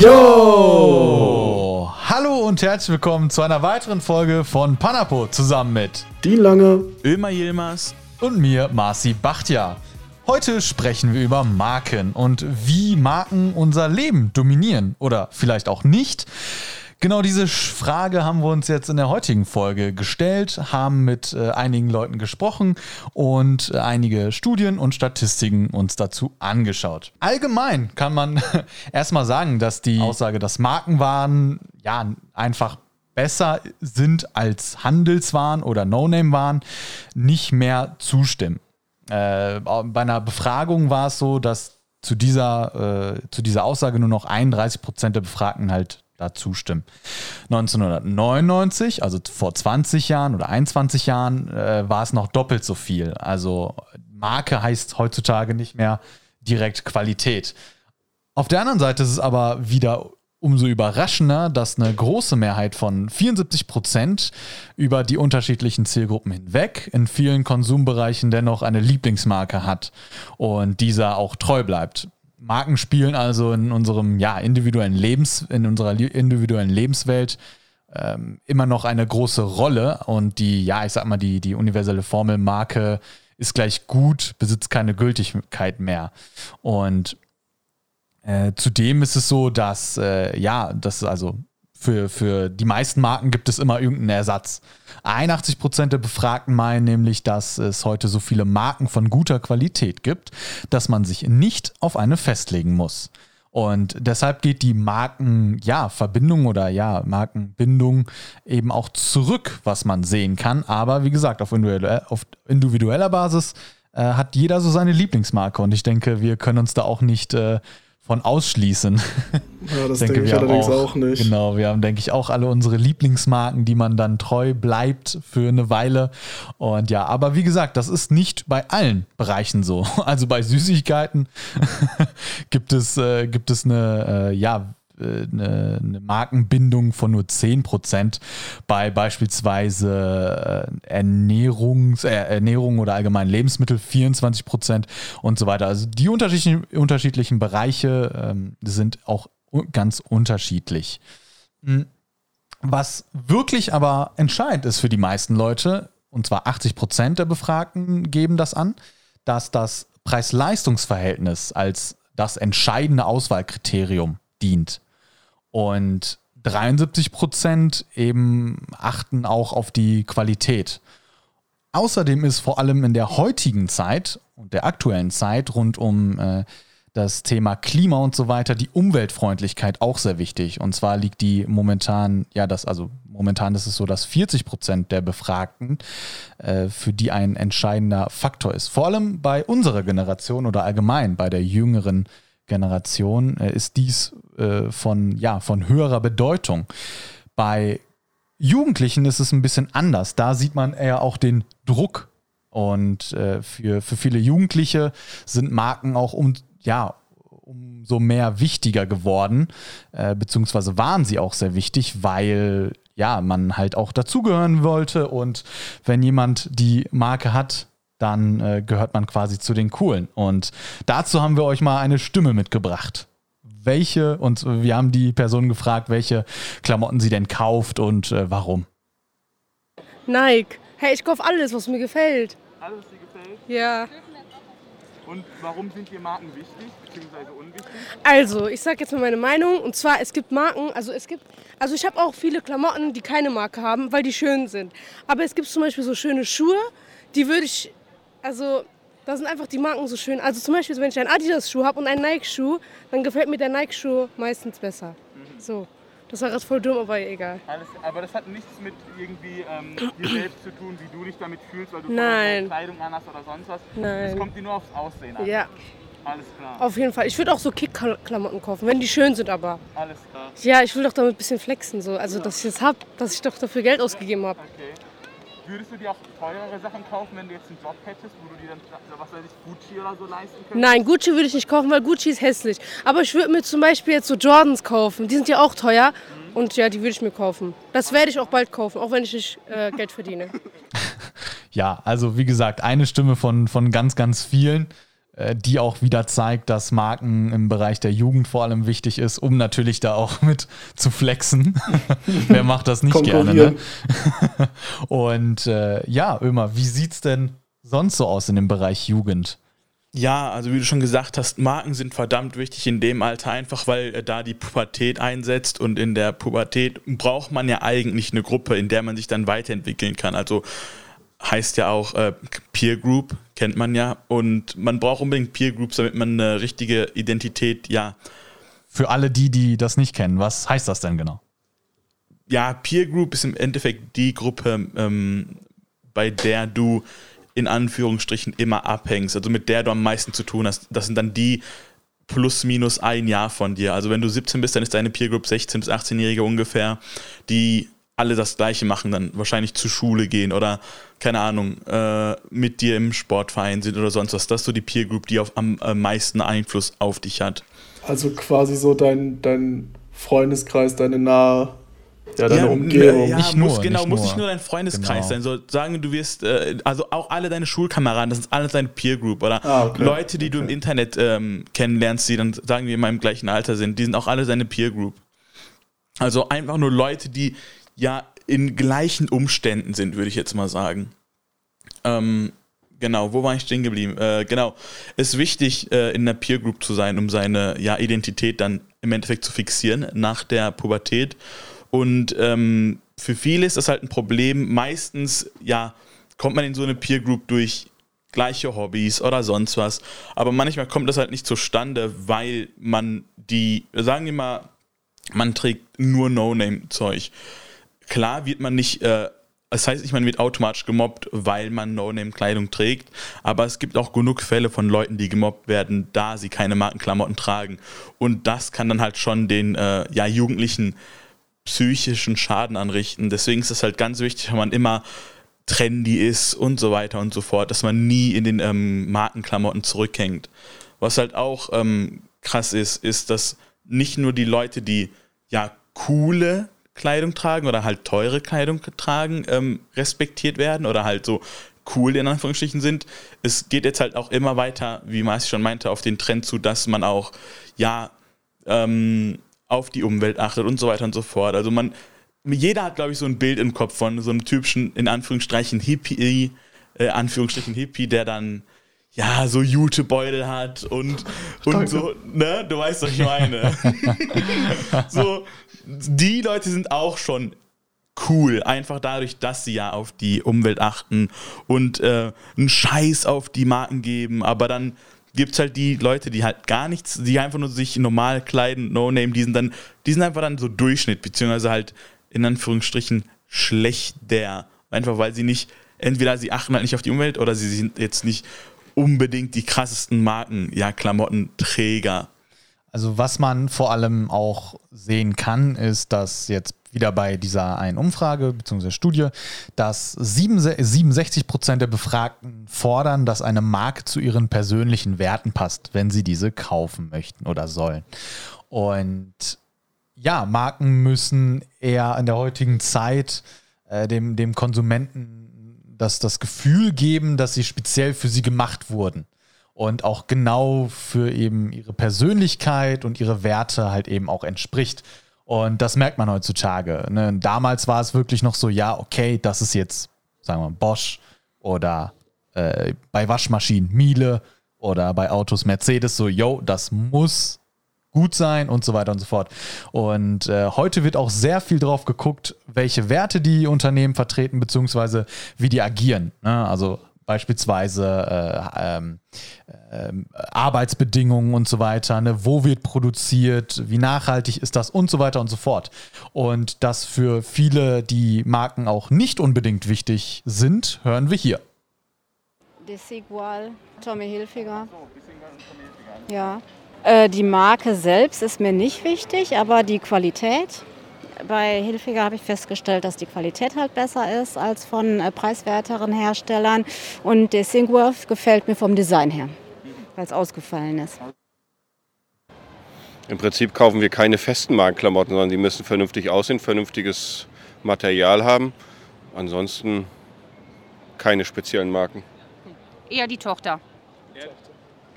Yo! Hallo und herzlich willkommen zu einer weiteren Folge von Panapo zusammen mit Dean Lange, Ömer Yilmaz und mir, Marci Bachtja. Heute sprechen wir über Marken und wie Marken unser Leben dominieren oder vielleicht auch nicht. Genau diese Frage haben wir uns jetzt in der heutigen Folge gestellt, haben mit äh, einigen Leuten gesprochen und äh, einige Studien und Statistiken uns dazu angeschaut. Allgemein kann man erstmal sagen, dass die Aussage, dass Markenwaren ja einfach besser sind als Handelswaren oder No-Name-Waren, nicht mehr zustimmen. Äh, bei einer Befragung war es so, dass zu dieser, äh, zu dieser Aussage nur noch 31 Prozent der Befragten halt da zustimmen. 1999, also vor 20 Jahren oder 21 Jahren, äh, war es noch doppelt so viel. Also Marke heißt heutzutage nicht mehr direkt Qualität. Auf der anderen Seite ist es aber wieder umso überraschender, dass eine große Mehrheit von 74 Prozent über die unterschiedlichen Zielgruppen hinweg in vielen Konsumbereichen dennoch eine Lieblingsmarke hat und dieser auch treu bleibt. Marken spielen also in unserem ja, individuellen Lebens, in unserer individuellen Lebenswelt ähm, immer noch eine große Rolle. Und die, ja, ich sag mal, die, die universelle Formel Marke ist gleich gut, besitzt keine Gültigkeit mehr. Und äh, zudem ist es so, dass, äh, ja, das also für, für die meisten Marken gibt es immer irgendeinen Ersatz. 81 Prozent der Befragten meinen nämlich, dass es heute so viele Marken von guter Qualität gibt, dass man sich nicht auf eine festlegen muss. Und deshalb geht die Marken, ja, oder ja, Markenbindung eben auch zurück, was man sehen kann. Aber wie gesagt, auf individueller, auf individueller Basis äh, hat jeder so seine Lieblingsmarke. Und ich denke, wir können uns da auch nicht äh, von ausschließen. Ja, das denke, denke ich allerdings auch, auch, nicht. Genau, wir haben, denke ich, auch alle unsere Lieblingsmarken, die man dann treu bleibt für eine Weile. Und ja, aber wie gesagt, das ist nicht bei allen Bereichen so. Also bei Süßigkeiten gibt es, äh, gibt es eine, äh, ja, eine, eine Markenbindung von nur 10% bei beispielsweise äh, Ernährungs, äh, Ernährung oder allgemein Lebensmittel 24% und so weiter. Also die unterschiedlichen, unterschiedlichen Bereiche ähm, sind auch ganz unterschiedlich. Hm. Was wirklich aber entscheidend ist für die meisten Leute, und zwar 80% der Befragten geben das an, dass das Preis-Leistungs-Verhältnis als das entscheidende Auswahlkriterium dient. Und 73 Prozent eben achten auch auf die Qualität. Außerdem ist vor allem in der heutigen Zeit und der aktuellen Zeit rund um äh, das Thema Klima und so weiter, die Umweltfreundlichkeit auch sehr wichtig. Und zwar liegt die momentan, ja, das, also momentan ist es so, dass 40 Prozent der Befragten äh, für die ein entscheidender Faktor ist. Vor allem bei unserer Generation oder allgemein bei der jüngeren Generation äh, ist dies äh, von, ja, von höherer Bedeutung. Bei Jugendlichen ist es ein bisschen anders. Da sieht man eher auch den Druck. Und äh, für, für viele Jugendliche sind Marken auch um, ja, umso mehr wichtiger geworden, äh, beziehungsweise waren sie auch sehr wichtig, weil ja, man halt auch dazugehören wollte. Und wenn jemand die Marke hat, dann äh, gehört man quasi zu den Coolen. Und dazu haben wir euch mal eine Stimme mitgebracht. Welche, und wir haben die Person gefragt, welche Klamotten sie denn kauft und äh, warum. Nike. Hey, ich kaufe alles, was mir gefällt. Alles, was dir gefällt? Ja. Und warum sind dir Marken wichtig, beziehungsweise unwichtig? Also, ich sage jetzt mal meine Meinung. Und zwar, es gibt Marken, also es gibt, also ich habe auch viele Klamotten, die keine Marke haben, weil die schön sind. Aber es gibt zum Beispiel so schöne Schuhe, die würde ich also da sind einfach die Marken so schön. Also zum Beispiel, wenn ich einen Adidas-Schuh habe und einen Nike-Schuh, dann gefällt mir der Nike-Schuh meistens besser. Mhm. So. Das war gerade voll dumm, aber egal. Alles, aber das hat nichts mit irgendwie ähm, dir selbst zu tun, wie du dich damit fühlst, weil du Nein. Kleidung anhast oder sonst was. Nein. Es kommt dir nur aufs Aussehen an. Ja. Alles klar. Auf jeden Fall. Ich würde auch so Kick-Klamotten kaufen, wenn die schön sind, aber. Alles klar. Ja, ich will doch damit ein bisschen flexen, so. Also, ja. dass ich das habe, dass ich doch dafür Geld ausgegeben habe. Okay. Würdest du dir auch teurere Sachen kaufen, wenn du jetzt einen Job hättest, wo du dir dann, was weiß ich, Gucci oder so leisten könntest? Nein, Gucci würde ich nicht kaufen, weil Gucci ist hässlich. Aber ich würde mir zum Beispiel jetzt so Jordans kaufen. Die sind ja auch teuer. Mhm. Und ja, die würde ich mir kaufen. Das werde ich auch bald kaufen, auch wenn ich nicht äh, Geld verdiene. ja, also wie gesagt, eine Stimme von, von ganz, ganz vielen. Äh, die auch wieder zeigt, dass Marken im Bereich der Jugend vor allem wichtig ist, um natürlich da auch mit zu flexen. Wer macht das nicht gerne? Ne? Und äh, ja, Ömer, wie sieht es denn sonst so aus in dem Bereich Jugend? Ja, also wie du schon gesagt hast, Marken sind verdammt wichtig in dem Alter, einfach weil äh, da die Pubertät einsetzt und in der Pubertät braucht man ja eigentlich eine Gruppe, in der man sich dann weiterentwickeln kann. Also heißt ja auch äh, Peer Group, kennt man ja. Und man braucht unbedingt Peer Groups, damit man eine richtige Identität, ja. Für alle die, die das nicht kennen, was heißt das denn genau? Ja, Peer Group ist im Endeffekt die Gruppe, ähm, bei der du in Anführungsstrichen immer abhängst, also mit der du am meisten zu tun hast. Das sind dann die plus minus ein Jahr von dir. Also wenn du 17 bist, dann ist deine Peer Group 16 bis 18-Jährige ungefähr, die alle das Gleiche machen, dann wahrscheinlich zur Schule gehen oder, keine Ahnung, äh, mit dir im Sportverein sind oder sonst was. Das ist so die Peer Group, die auf, am äh, meisten Einfluss auf dich hat. Also quasi so dein, dein Freundeskreis, deine nahe ja, deine ja, Umgebung. Ja, nicht muss, nur, genau, nicht muss nicht nur dein Freundeskreis genau. sein. So sagen du wirst, äh, also auch alle deine Schulkameraden, das ist alles deine Peer Group oder ah, okay. Leute, die okay. du im Internet ähm, kennenlernst, die dann sagen wir immer im gleichen Alter sind, die sind auch alle deine Peer Group. Also einfach nur Leute, die ja in gleichen Umständen sind, würde ich jetzt mal sagen. Ähm, genau, wo war ich stehen geblieben? Äh, genau, es ist wichtig, äh, in einer Peer Group zu sein, um seine ja, Identität dann im Endeffekt zu fixieren nach der Pubertät. Und ähm, für viele ist das halt ein Problem. Meistens, ja, kommt man in so eine Peer Group durch gleiche Hobbys oder sonst was. Aber manchmal kommt das halt nicht zustande, weil man die, sagen wir mal, man trägt nur No-Name-Zeug. Klar wird man nicht, äh, das heißt nicht, man wird automatisch gemobbt, weil man No-Name-Kleidung trägt, aber es gibt auch genug Fälle von Leuten, die gemobbt werden, da sie keine Markenklamotten tragen. Und das kann dann halt schon den äh, ja, Jugendlichen psychischen Schaden anrichten. Deswegen ist es halt ganz wichtig, wenn man immer trendy ist und so weiter und so fort, dass man nie in den ähm, Markenklamotten zurückhängt. Was halt auch ähm, krass ist, ist, dass nicht nur die Leute, die ja coole Kleidung tragen oder halt teure Kleidung tragen, ähm, respektiert werden oder halt so cool in Anführungsstrichen sind. Es geht jetzt halt auch immer weiter, wie Marci schon meinte, auf den Trend zu, dass man auch, ja, ähm, auf die Umwelt achtet und so weiter und so fort. Also man, jeder hat, glaube ich, so ein Bild im Kopf von so einem typischen, in Anführungsstrichen, Hippie, äh, Anführungsstrichen Hippie, der dann ja, so Jutebeutel hat und, und so, ne? Du weißt, was ich meine. so, die Leute sind auch schon cool, einfach dadurch, dass sie ja auf die Umwelt achten und äh, einen Scheiß auf die Marken geben, aber dann gibt es halt die Leute, die halt gar nichts, die einfach nur sich normal kleiden, No-Name, die sind dann, die sind einfach dann so Durchschnitt, beziehungsweise halt in Anführungsstrichen schlechter. Einfach weil sie nicht, entweder sie achten halt nicht auf die Umwelt oder sie sind jetzt nicht unbedingt die krassesten Marken, ja, Klamottenträger. Also was man vor allem auch sehen kann, ist, dass jetzt wieder bei dieser einen Umfrage bzw. Studie, dass 67 Prozent der Befragten fordern, dass eine Marke zu ihren persönlichen Werten passt, wenn sie diese kaufen möchten oder sollen. Und ja, Marken müssen eher in der heutigen Zeit äh, dem, dem Konsumenten das, das Gefühl geben, dass sie speziell für sie gemacht wurden. Und auch genau für eben ihre Persönlichkeit und ihre Werte halt eben auch entspricht. Und das merkt man heutzutage. Ne? Damals war es wirklich noch so, ja, okay, das ist jetzt, sagen wir, Bosch oder äh, bei Waschmaschinen Miele oder bei Autos Mercedes, so, yo, das muss gut sein und so weiter und so fort. Und äh, heute wird auch sehr viel drauf geguckt, welche Werte die Unternehmen vertreten, beziehungsweise wie die agieren. Ne? Also beispielsweise äh, ähm, äh, Arbeitsbedingungen und so weiter, ne? wo wird produziert, wie nachhaltig ist das und so weiter und so fort. Und das für viele, die Marken auch nicht unbedingt wichtig sind, hören wir hier. Desigual, Tommy Hilfiger. Ja. Äh, die Marke selbst ist mir nicht wichtig, aber die Qualität. Bei Hilfiger habe ich festgestellt, dass die Qualität halt besser ist als von äh, preiswerteren Herstellern. Und der Singworth gefällt mir vom Design her, weil es ausgefallen ist. Im Prinzip kaufen wir keine festen Markenklamotten, sondern die müssen vernünftig aussehen, vernünftiges Material haben. Ansonsten keine speziellen Marken. Eher die Tochter.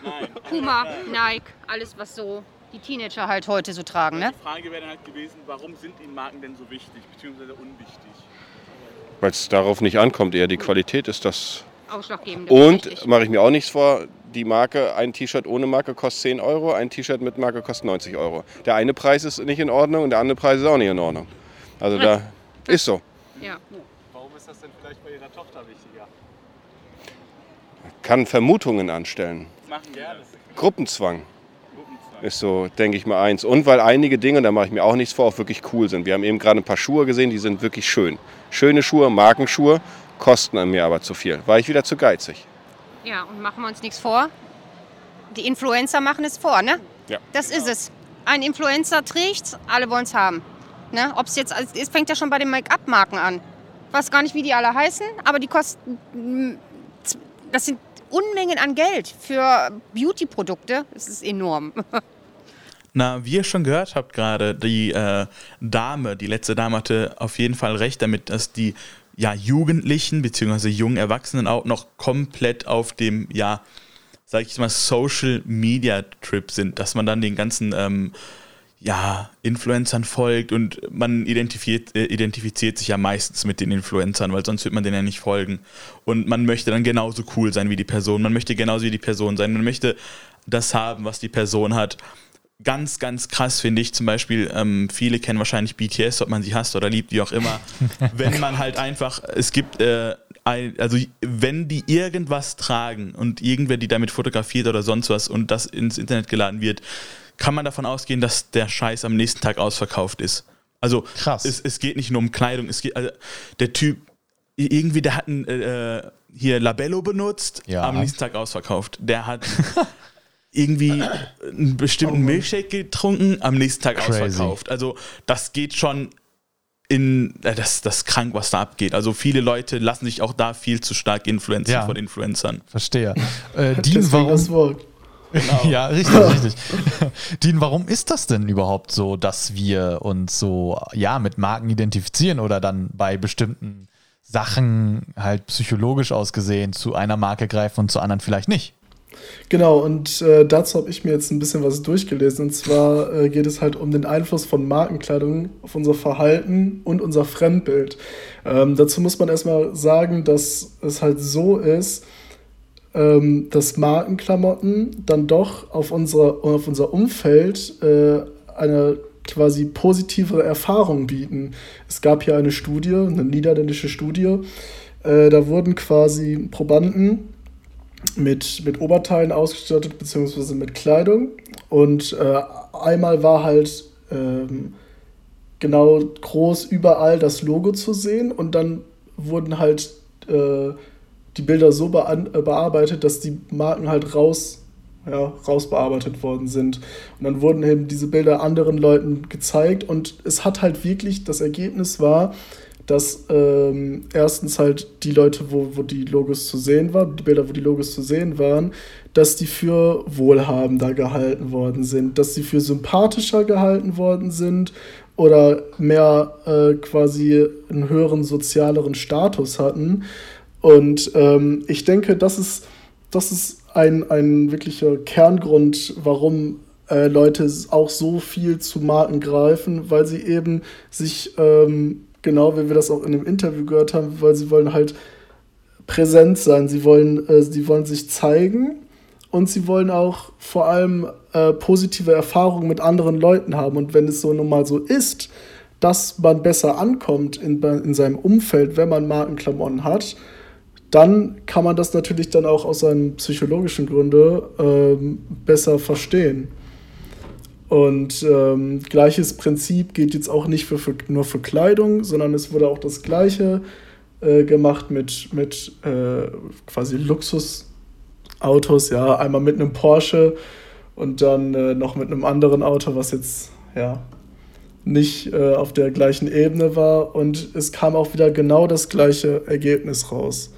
Nein. Puma, Nike, alles was so die Teenager halt heute so tragen. Ne? Die Frage wäre dann halt gewesen, warum sind Ihnen Marken denn so wichtig, beziehungsweise unwichtig? Weil es darauf nicht ankommt, eher die Qualität ist das. Ausschlaggebend. Und mache ich mir auch nichts vor, die Marke, ein T-Shirt ohne Marke kostet 10 Euro, ein T-Shirt mit Marke kostet 90 Euro. Der eine Preis ist nicht in Ordnung und der andere Preis ist auch nicht in Ordnung. Also da ist so. Ja. Warum ist das denn vielleicht bei Ihrer Tochter wichtiger? Kann Vermutungen anstellen. Machen gerne. Gruppenzwang ist so, denke ich mal, eins. Und weil einige Dinge, da mache ich mir auch nichts vor, auch wirklich cool sind. Wir haben eben gerade ein paar Schuhe gesehen, die sind wirklich schön. Schöne Schuhe, Markenschuhe, kosten an mir aber zu viel. War ich wieder zu geizig. Ja, und machen wir uns nichts vor. Die Influencer machen es vor, ne? Ja. Das ist es. Ein Influencer trägt, alle wollen es haben. Ne? Ob es jetzt, es fängt ja schon bei den Make-up-Marken an. Ich weiß gar nicht, wie die alle heißen, aber die kosten, mm, das sind Unmengen an Geld für Beauty-Produkte. Das ist enorm. Na, wie ihr schon gehört habt gerade, die äh, Dame, die letzte Dame hatte auf jeden Fall recht damit, dass die ja, Jugendlichen bzw. jungen Erwachsenen auch noch komplett auf dem, ja, sag ich mal, Social Media Trip sind, dass man dann den ganzen ähm, ja, Influencern folgt und man identifiziert, äh, identifiziert sich ja meistens mit den Influencern, weil sonst wird man denen ja nicht folgen. Und man möchte dann genauso cool sein wie die Person, man möchte genauso wie die Person sein, man möchte das haben, was die Person hat. Ganz, ganz krass finde ich zum Beispiel, ähm, viele kennen wahrscheinlich BTS, ob man sie hasst oder liebt, wie auch immer. wenn man halt einfach, es gibt, äh, ein, also wenn die irgendwas tragen und irgendwer die damit fotografiert oder sonst was und das ins Internet geladen wird, kann man davon ausgehen, dass der Scheiß am nächsten Tag ausverkauft ist. Also Krass. Es, es geht nicht nur um Kleidung, es geht, also der Typ, irgendwie, der hat ein, äh, hier Labello benutzt, Ja. am nächsten Tag ausverkauft. Der hat irgendwie einen bestimmten Milchshake getrunken, am nächsten Tag Crazy. ausverkauft. Also das geht schon in, äh, das, das krank, was da abgeht. Also viele Leute lassen sich auch da viel zu stark influenzen Ja. von Influencern. Verstehe. Äh, Dean, Deswegen warum, Wort. Ja, richtig, richtig. Dean, warum ist das denn überhaupt so, dass wir uns so ja mit Marken identifizieren oder dann bei bestimmten Sachen halt psychologisch ausgesehen zu einer Marke greifen und zu anderen vielleicht nicht? Genau, und äh, dazu habe ich mir jetzt ein bisschen was durchgelesen. Und zwar äh, geht es halt um den Einfluss von Markenkleidung auf unser Verhalten und unser Fremdbild. Ähm, dazu muss man erstmal sagen, dass es halt so ist, ähm, dass Markenklamotten dann doch auf, unsere, auf unser Umfeld äh, eine quasi positivere Erfahrung bieten. Es gab hier eine Studie, eine niederländische Studie, äh, da wurden quasi Probanden mit, mit Oberteilen ausgestattet, beziehungsweise mit Kleidung. Und äh, einmal war halt ähm, genau groß überall das Logo zu sehen und dann wurden halt äh, die Bilder so äh, bearbeitet, dass die Marken halt raus, ja, rausbearbeitet worden sind. Und dann wurden eben diese Bilder anderen Leuten gezeigt und es hat halt wirklich, das Ergebnis war, dass ähm, erstens halt die Leute, wo, wo die Logos zu sehen waren, die Bilder, wo die Logos zu sehen waren, dass die für wohlhabender gehalten worden sind, dass sie für sympathischer gehalten worden sind oder mehr äh, quasi einen höheren sozialeren Status hatten. Und ähm, ich denke, das ist, das ist ein, ein wirklicher Kerngrund, warum äh, Leute auch so viel zu Marken greifen, weil sie eben sich, ähm, genau wie wir das auch in dem Interview gehört haben, weil sie wollen halt präsent sein, sie wollen, äh, sie wollen sich zeigen und sie wollen auch vor allem äh, positive Erfahrungen mit anderen Leuten haben. Und wenn es so nun mal so ist, dass man besser ankommt in, in seinem Umfeld, wenn man Markenklamotten hat, dann kann man das natürlich dann auch aus seinen psychologischen Gründen ähm, besser verstehen. Und ähm, gleiches Prinzip geht jetzt auch nicht für, für, nur für Kleidung, sondern es wurde auch das gleiche äh, gemacht mit, mit äh, quasi Luxusautos, ja, einmal mit einem Porsche und dann äh, noch mit einem anderen Auto, was jetzt ja nicht äh, auf der gleichen Ebene war. Und es kam auch wieder genau das gleiche Ergebnis raus.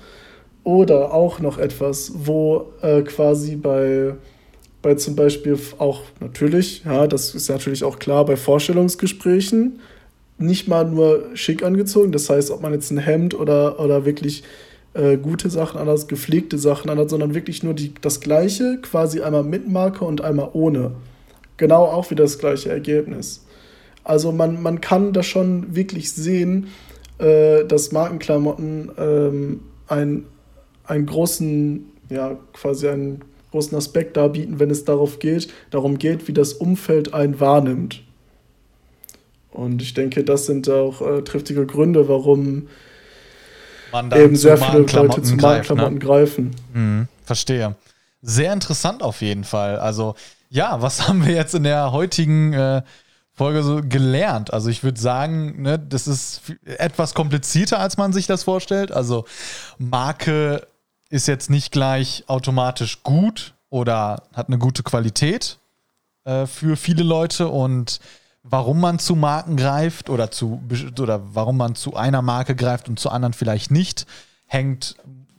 Oder auch noch etwas, wo äh, quasi bei, bei zum Beispiel auch natürlich, ja, das ist natürlich auch klar, bei Vorstellungsgesprächen nicht mal nur schick angezogen, das heißt, ob man jetzt ein Hemd oder, oder wirklich äh, gute Sachen anhat, gepflegte Sachen anhat, sondern wirklich nur die, das Gleiche, quasi einmal mit Marke und einmal ohne. Genau auch wieder das gleiche Ergebnis. Also man, man kann da schon wirklich sehen, äh, dass Markenklamotten ähm, ein, einen großen, ja, quasi einen großen Aspekt darbieten, wenn es darauf geht, darum geht, wie das Umfeld einen wahrnimmt. Und ich denke, das sind auch äh, triftige Gründe, warum eben sehr viele Leute zu Markenklamotten ne? greifen. Mhm, verstehe. Sehr interessant auf jeden Fall. Also, ja, was haben wir jetzt in der heutigen äh, Folge so gelernt. Also ich würde sagen, ne, das ist etwas komplizierter, als man sich das vorstellt. Also Marke ist jetzt nicht gleich automatisch gut oder hat eine gute Qualität äh, für viele Leute. Und warum man zu Marken greift oder zu oder warum man zu einer Marke greift und zu anderen vielleicht nicht, hängt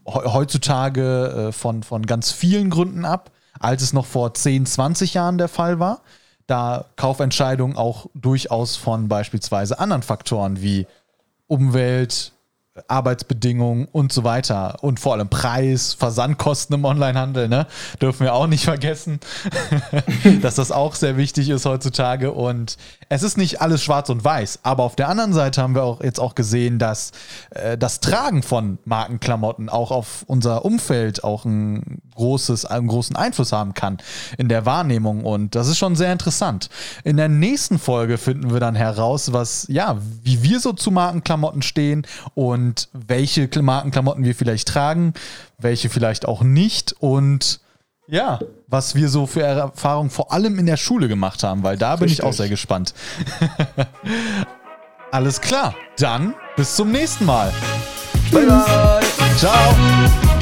heutzutage äh, von, von ganz vielen Gründen ab, als es noch vor 10, 20 Jahren der Fall war da Kaufentscheidungen auch durchaus von beispielsweise anderen Faktoren wie Umwelt, Arbeitsbedingungen und so weiter und vor allem Preis, Versandkosten im Onlinehandel, ne? Dürfen wir auch nicht vergessen, dass das auch sehr wichtig ist heutzutage und es ist nicht alles schwarz und weiß, aber auf der anderen Seite haben wir auch jetzt auch gesehen, dass äh, das Tragen von Markenklamotten auch auf unser Umfeld auch ein großes, einen großen Einfluss haben kann in der Wahrnehmung und das ist schon sehr interessant. In der nächsten Folge finden wir dann heraus, was, ja, wie wir so zu Markenklamotten stehen und welche Markenklamotten wir vielleicht tragen, welche vielleicht auch nicht und ja, was wir so für Erfahrungen vor allem in der Schule gemacht haben, weil da bin Richtig. ich auch sehr gespannt. Alles klar, dann bis zum nächsten Mal. Bye bye. Ciao.